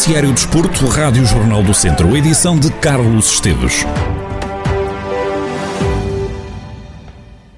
Noticiário Desporto, Rádio Jornal do Centro, edição de Carlos Esteves.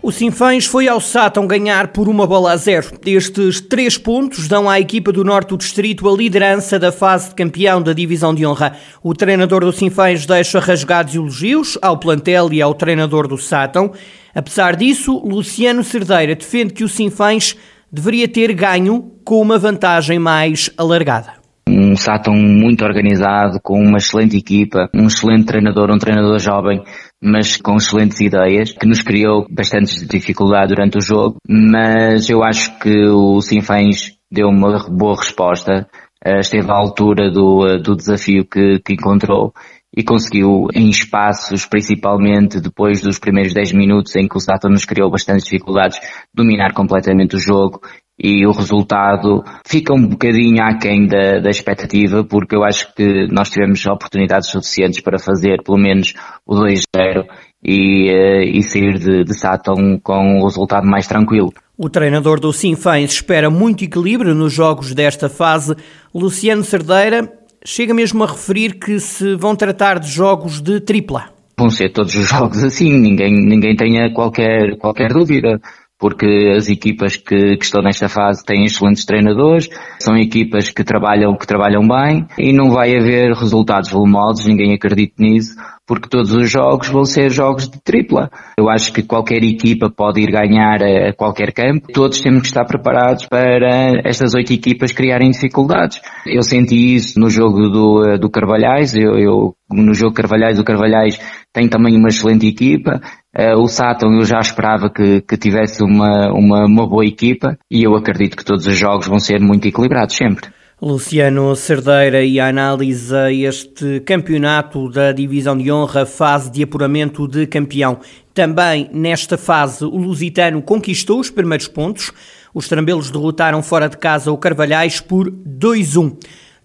O Sinfãs foi ao Sátão ganhar por uma bola a zero. Estes três pontos dão à equipa do Norte do Distrito a liderança da fase de campeão da Divisão de Honra. O treinador do Sinfãs deixa rasgados elogios ao plantel e ao treinador do Sátão. Apesar disso, Luciano Cerdeira defende que o Sinfãs deveria ter ganho com uma vantagem mais alargada um Sátão muito organizado, com uma excelente equipa, um excelente treinador, um treinador jovem, mas com excelentes ideias, que nos criou bastante dificuldade durante o jogo, mas eu acho que o Sinfãs deu uma boa resposta, eh, esteve à altura do, eh, do desafio que, que encontrou e conseguiu em espaços, principalmente depois dos primeiros 10 minutos em que o Sátão nos criou bastantes dificuldades, dominar completamente o jogo e o resultado fica um bocadinho aquém da, da expectativa, porque eu acho que nós tivemos oportunidades suficientes para fazer pelo menos o 2-0 e, uh, e sair de, de com o resultado mais tranquilo. O treinador do Sinfãs espera muito equilíbrio nos jogos desta fase. Luciano Cerdeira chega mesmo a referir que se vão tratar de jogos de tripla. Vão ser todos os jogos assim, ninguém, ninguém tenha qualquer, qualquer dúvida porque as equipas que, que, estão nesta fase têm excelentes treinadores, são equipas que trabalham, que trabalham bem e não vai haver resultados volumosos, ninguém acredita nisso, porque todos os jogos vão ser jogos de tripla. Eu acho que qualquer equipa pode ir ganhar a qualquer campo, todos temos que estar preparados para estas oito equipas criarem dificuldades. Eu senti isso no jogo do, do Carvalhais, eu, eu no jogo Carvalhais, o Carvalhais tem também uma excelente equipa, Uh, o Sátão eu já esperava que, que tivesse uma, uma, uma boa equipa e eu acredito que todos os jogos vão ser muito equilibrados sempre. Luciano Cerdeira e a análise este campeonato da Divisão de Honra, fase de apuramento de campeão. Também nesta fase, o Lusitano conquistou os primeiros pontos. Os trambelos derrotaram fora de casa o Carvalhais por 2-1.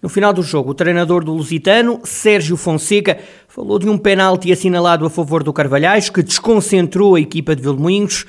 No final do jogo, o treinador do Lusitano, Sérgio Fonseca, falou de um penalti assinalado a favor do Carvalhais que desconcentrou a equipa de Vilmoinhos.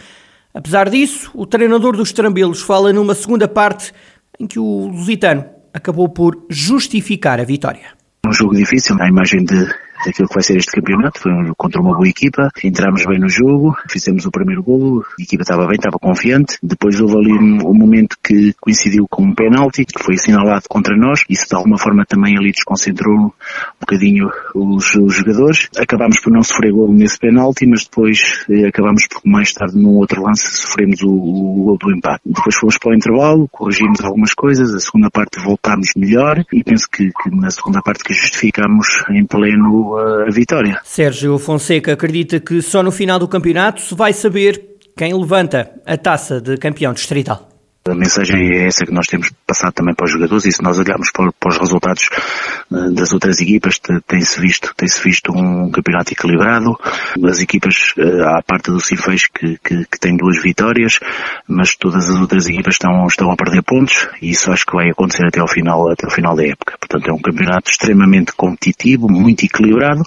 Apesar disso, o treinador dos Trambelos fala numa segunda parte em que o Lusitano acabou por justificar a vitória. Um jogo difícil, a imagem de daquilo que vai ser este campeonato. Foi contra uma boa equipa, entramos bem no jogo, fizemos o primeiro golo, a equipa estava bem, estava confiante. Depois houve ali um, um momento que coincidiu com um penalti, que foi assinalado contra nós. Isso de alguma forma também ali desconcentrou um bocadinho os, os jogadores. Acabámos por não sofrer golo nesse penalti, mas depois eh, acabámos por mais tarde num outro lance sofremos o, o golo do empate. Depois fomos para o intervalo, corrigimos algumas coisas, a segunda parte voltámos melhor e penso que, que na segunda parte que justificámos em pleno a vitória. Sérgio Fonseca acredita que só no final do campeonato se vai saber quem levanta a taça de campeão distrital. A mensagem é essa que nós temos passado também para os jogadores e se nós olharmos para, para os resultados eh, das outras equipas, tem-se visto, tem-se visto um campeonato equilibrado. As equipas, eh, à parte do Cifeis, que, que, que tem duas vitórias, mas todas as outras equipas estão, estão a perder pontos e isso acho que vai acontecer até ao final, até ao final da época. Portanto, é um campeonato extremamente competitivo, muito equilibrado,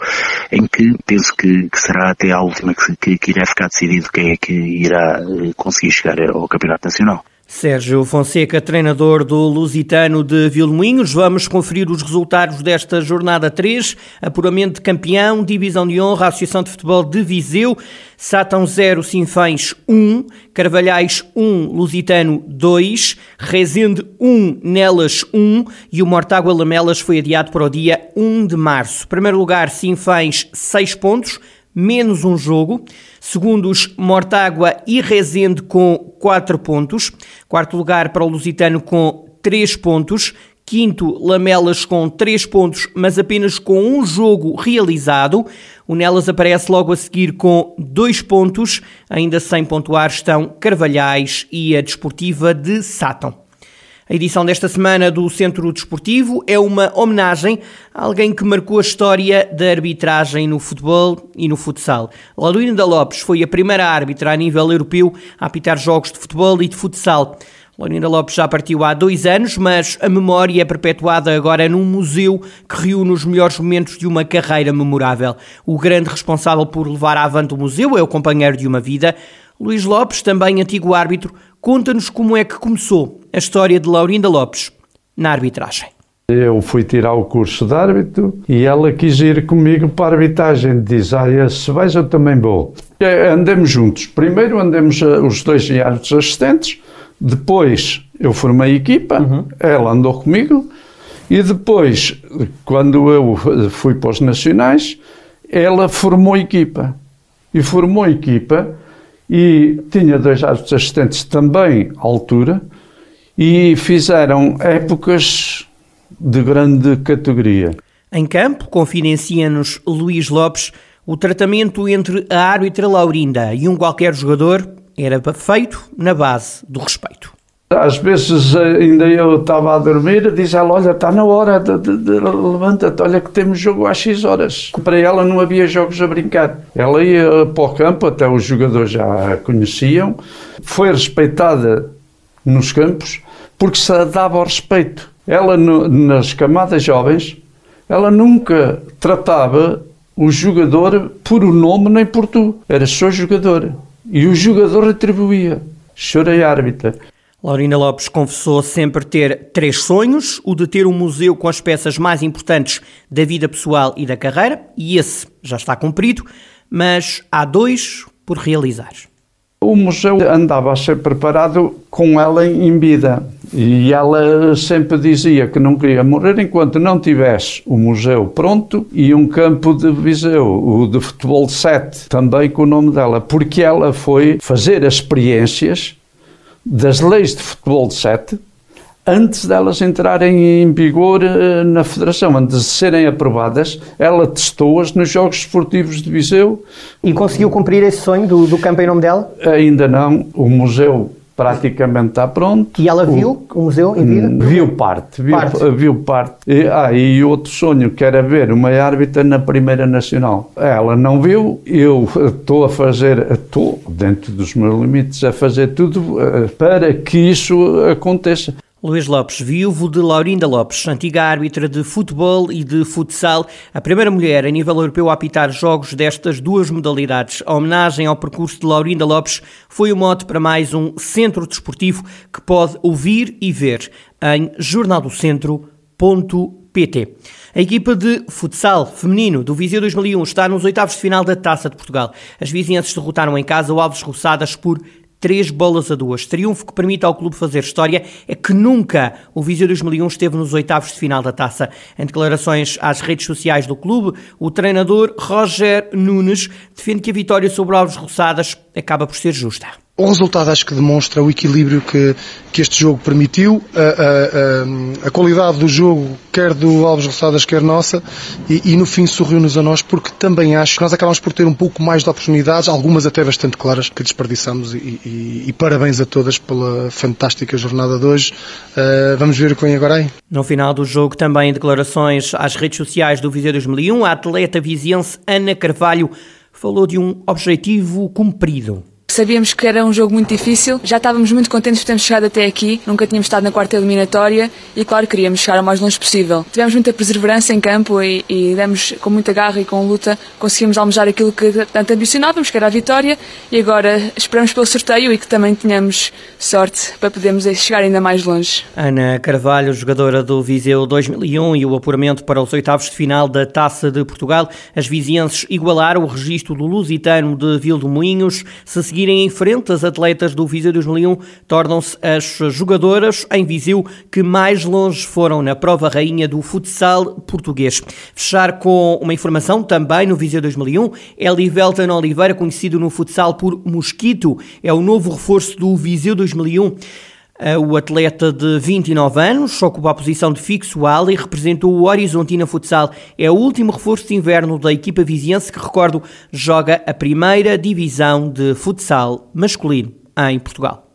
em que penso que, que será até a última que, que, que irá ficar decidido quem é que irá eh, conseguir chegar ao campeonato nacional. Sérgio Fonseca, treinador do Lusitano de Vilmoinhos. Vamos conferir os resultados desta jornada 3. Apuramento de campeão, divisão de honra, Associação de Futebol de Viseu. Sátão 0, Sinfães 1, Carvalhais 1, Lusitano 2, Rezende 1, Nelas 1 e o Mortágua Lamelas foi adiado para o dia 1 de março. Primeiro lugar, Sinfães 6 pontos, menos um jogo. Segundos, Mortágua e Rezende com 4 pontos. Quarto lugar para o Lusitano com 3 pontos. Quinto, Lamelas com 3 pontos, mas apenas com um jogo realizado. O Nelas aparece logo a seguir com 2 pontos. Ainda sem pontuar estão Carvalhais e a Desportiva de Sátão. A edição desta semana do Centro Desportivo é uma homenagem a alguém que marcou a história da arbitragem no futebol e no futsal. Laurinda Lopes foi a primeira árbitra a nível europeu a apitar jogos de futebol e de futsal. Laurinda Lopes já partiu há dois anos, mas a memória é perpetuada agora num museu que reúne os melhores momentos de uma carreira memorável. O grande responsável por levar avante o museu é o companheiro de uma vida, Luís Lopes, também antigo árbitro, conta-nos como é que começou a história de Laurinda Lopes na arbitragem. Eu fui tirar o curso de árbitro e ela quis ir comigo para a arbitragem. Diz: Ah, se vais, eu também vou. Andemos juntos. Primeiro andemos eh, os dois árbitros assistentes, depois eu formei a equipa, uhum. ela andou comigo, e depois, quando eu fui para os nacionais, ela formou a equipa. E formou a equipa e tinha dois árbitros assistentes também à altura e fizeram épocas de grande categoria. Em campo, confidencia-nos Luís Lopes, o tratamento entre a árbitra Laurinda e um qualquer jogador era feito na base do respeito. Às vezes ainda eu estava a dormir, diz ela, olha, está na hora, levanta-te, olha que temos jogo às X horas. Para ela não havia jogos a brincar. Ela ia para o campo, até os jogadores já a conheciam, foi respeitada nos campos porque se dava ao respeito. Ela, no, nas camadas jovens, ela nunca tratava o jogador por o nome nem por tu. Era só jogador. E o jogador retribuía. Chorei árbitra. Laurina Lopes confessou sempre ter três sonhos: o de ter um museu com as peças mais importantes da vida pessoal e da carreira, e esse já está cumprido, mas há dois por realizar. O museu andava a ser preparado com ela em vida. E ela sempre dizia que não queria morrer enquanto não tivesse o museu pronto e um campo de Viseu, o de futebol 7, também com o nome dela, porque ela foi fazer as experiências das leis de futebol 7 antes delas entrarem em vigor eh, na Federação, antes de serem aprovadas, ela testou-as nos Jogos Esportivos de Viseu. E conseguiu cumprir esse sonho do, do campo em nome dela? Ainda não. O museu praticamente está pronto. E ela viu o, o museu em vida? Hum, viu parte, viu parte. Viu parte. E, ah, e outro sonho que era ver uma árbitra na Primeira Nacional. Ela não viu, eu estou a fazer, estou dentro dos meus limites a fazer tudo uh, para que isso aconteça. Luís Lopes, viúvo de Laurinda Lopes, antiga árbitra de futebol e de futsal, a primeira mulher a nível europeu a apitar jogos destas duas modalidades. A homenagem ao percurso de Laurinda Lopes foi o mote para mais um centro desportivo que pode ouvir e ver em jornaldocentro.pt. A equipa de futsal feminino do Viseu 2001 está nos oitavos de final da Taça de Portugal. As vizinhanças derrotaram em casa o Alves Roçadas por três bolas a duas. Triunfo que permite ao clube fazer história é que nunca o Viseu 2001 esteve nos oitavos de final da taça. Em declarações às redes sociais do clube, o treinador Roger Nunes defende que a vitória sobre Alves Roçadas acaba por ser justa. O resultado acho que demonstra o equilíbrio que, que este jogo permitiu, a, a, a, a qualidade do jogo, quer do Alves Roçadas, quer nossa, e, e no fim sorriu-nos a nós, porque também acho que nós acabamos por ter um pouco mais de oportunidades, algumas até bastante claras, que desperdiçamos, e, e, e parabéns a todas pela fantástica jornada de hoje. Uh, vamos ver o que vem agora aí. No final do jogo, também declarações às redes sociais do Viseu 2001, a atleta viziense Ana Carvalho falou de um objetivo cumprido. Sabíamos que era um jogo muito difícil, já estávamos muito contentes por termos chegado até aqui, nunca tínhamos estado na quarta eliminatória e, claro, queríamos chegar o mais longe possível. Tivemos muita perseverança em campo e, e demos com muita garra e com luta, conseguimos almejar aquilo que tanto ambicionávamos, que era a vitória, e agora esperamos pelo sorteio e que também tenhamos sorte para podermos chegar ainda mais longe. Ana Carvalho, jogadora do Viseu 2001 e o apuramento para os oitavos de final da Taça de Portugal. As vizienses igualaram o registro do Lusitano de Vildomoinhos, se seguir seguirem em frente, as atletas do Viseu 2001 tornam-se as jogadoras em Viseu que mais longe foram na prova rainha do futsal português. Fechar com uma informação também no Viseu 2001, Elivelton Oliveira, conhecido no futsal por Mosquito, é o novo reforço do Viseu 2001. O atleta de 29 anos ocupa a posição de fixo ala e representou o Horizontina Futsal. É o último reforço de inverno da equipa viziense que, recordo, joga a primeira divisão de futsal masculino em Portugal.